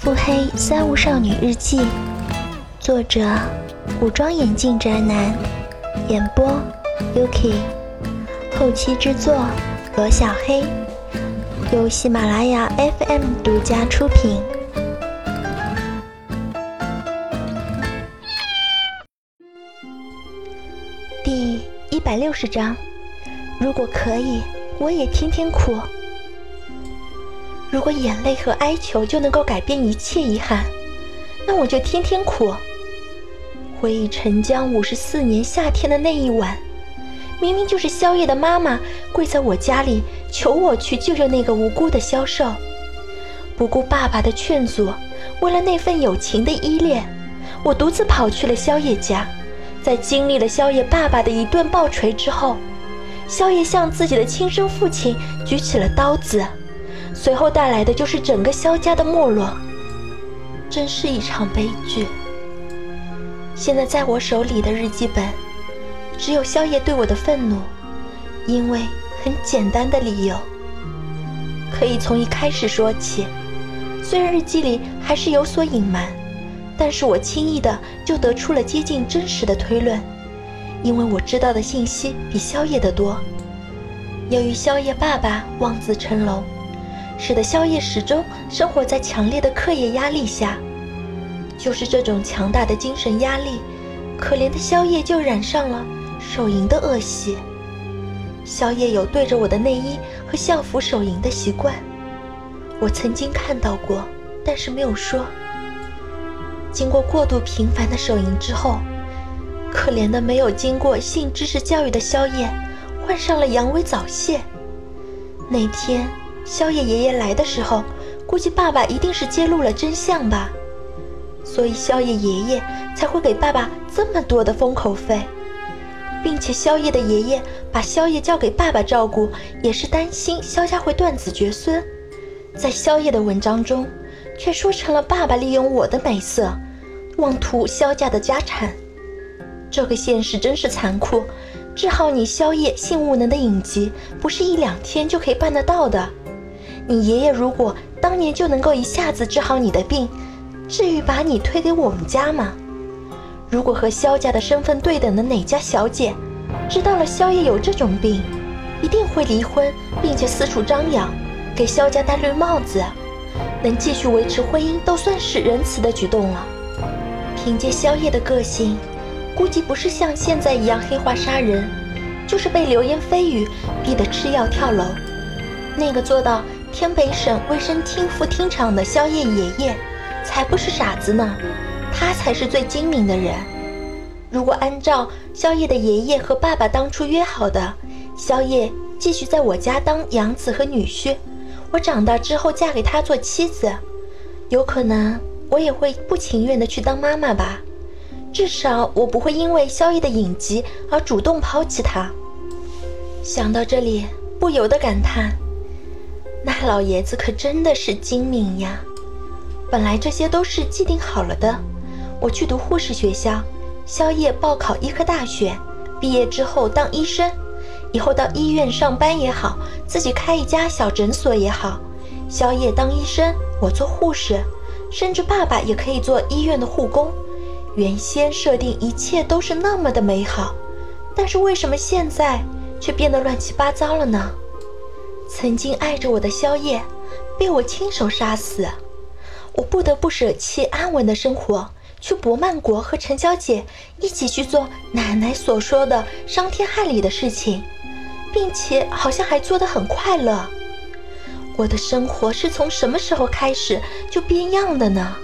腹黑三无少女日记，作者：古装眼镜宅男，演播：Yuki，后期制作：罗小黑，由喜马拉雅 FM 独家出品。第一百六十章，如果可以，我也天天哭。如果眼泪和哀求就能够改变一切遗憾，那我就天天哭。回忆陈江五十四年夏天的那一晚，明明就是宵夜的妈妈跪在我家里求我去救救那个无辜的销售，不顾爸爸的劝阻，为了那份友情的依恋，我独自跑去了宵夜家。在经历了宵夜爸爸的一顿暴锤之后，宵夜向自己的亲生父亲举起了刀子。随后带来的就是整个萧家的没落，真是一场悲剧。现在在我手里的日记本，只有萧夜对我的愤怒，因为很简单的理由。可以从一开始说起，虽然日记里还是有所隐瞒，但是我轻易的就得出了接近真实的推论，因为我知道的信息比萧夜的多。由于萧夜爸爸望子成龙。使得宵夜始终生活在强烈的课业压力下，就是这种强大的精神压力，可怜的宵夜就染上了手淫的恶习。宵夜有对着我的内衣和校服手淫的习惯，我曾经看到过，但是没有说。经过过度频繁的手淫之后，可怜的没有经过性知识教育的宵夜，患上了阳痿早泄。那天。萧夜爷爷来的时候，估计爸爸一定是揭露了真相吧，所以萧夜爷爷才会给爸爸这么多的封口费，并且萧夜的爷爷把萧夜交给爸爸照顾，也是担心萧家会断子绝孙。在萧夜的文章中，却说成了爸爸利用我的美色，妄图萧家的家产。这个现实真是残酷，治好你萧夜性无能的隐疾，不是一两天就可以办得到的。你爷爷如果当年就能够一下子治好你的病，至于把你推给我们家吗？如果和萧家的身份对等的哪家小姐，知道了萧爷有这种病，一定会离婚，并且四处张扬，给萧家戴绿帽子，能继续维持婚姻都算是仁慈的举动了。凭借萧夜的个性，估计不是像现在一样黑化杀人，就是被流言蜚语逼得吃药跳楼，那个做到。天北省卫生厅副厅长的萧夜爷爷，才不是傻子呢，他才是最精明的人。如果按照萧夜的爷爷和爸爸当初约好的，萧夜继续在我家当养子和女婿，我长大之后嫁给他做妻子，有可能我也会不情愿的去当妈妈吧。至少我不会因为萧夜的隐疾而主动抛弃他。想到这里，不由得感叹。那老爷子可真的是精明呀！本来这些都是既定好了的。我去读护士学校，宵夜报考医科大学，毕业之后当医生，以后到医院上班也好，自己开一家小诊所也好。宵夜当医生，我做护士，甚至爸爸也可以做医院的护工。原先设定一切都是那么的美好，但是为什么现在却变得乱七八糟了呢？曾经爱着我的萧夜，被我亲手杀死，我不得不舍弃安稳的生活，去博曼国和陈小姐一起去做奶奶所说的伤天害理的事情，并且好像还做得很快乐。我的生活是从什么时候开始就变样的呢？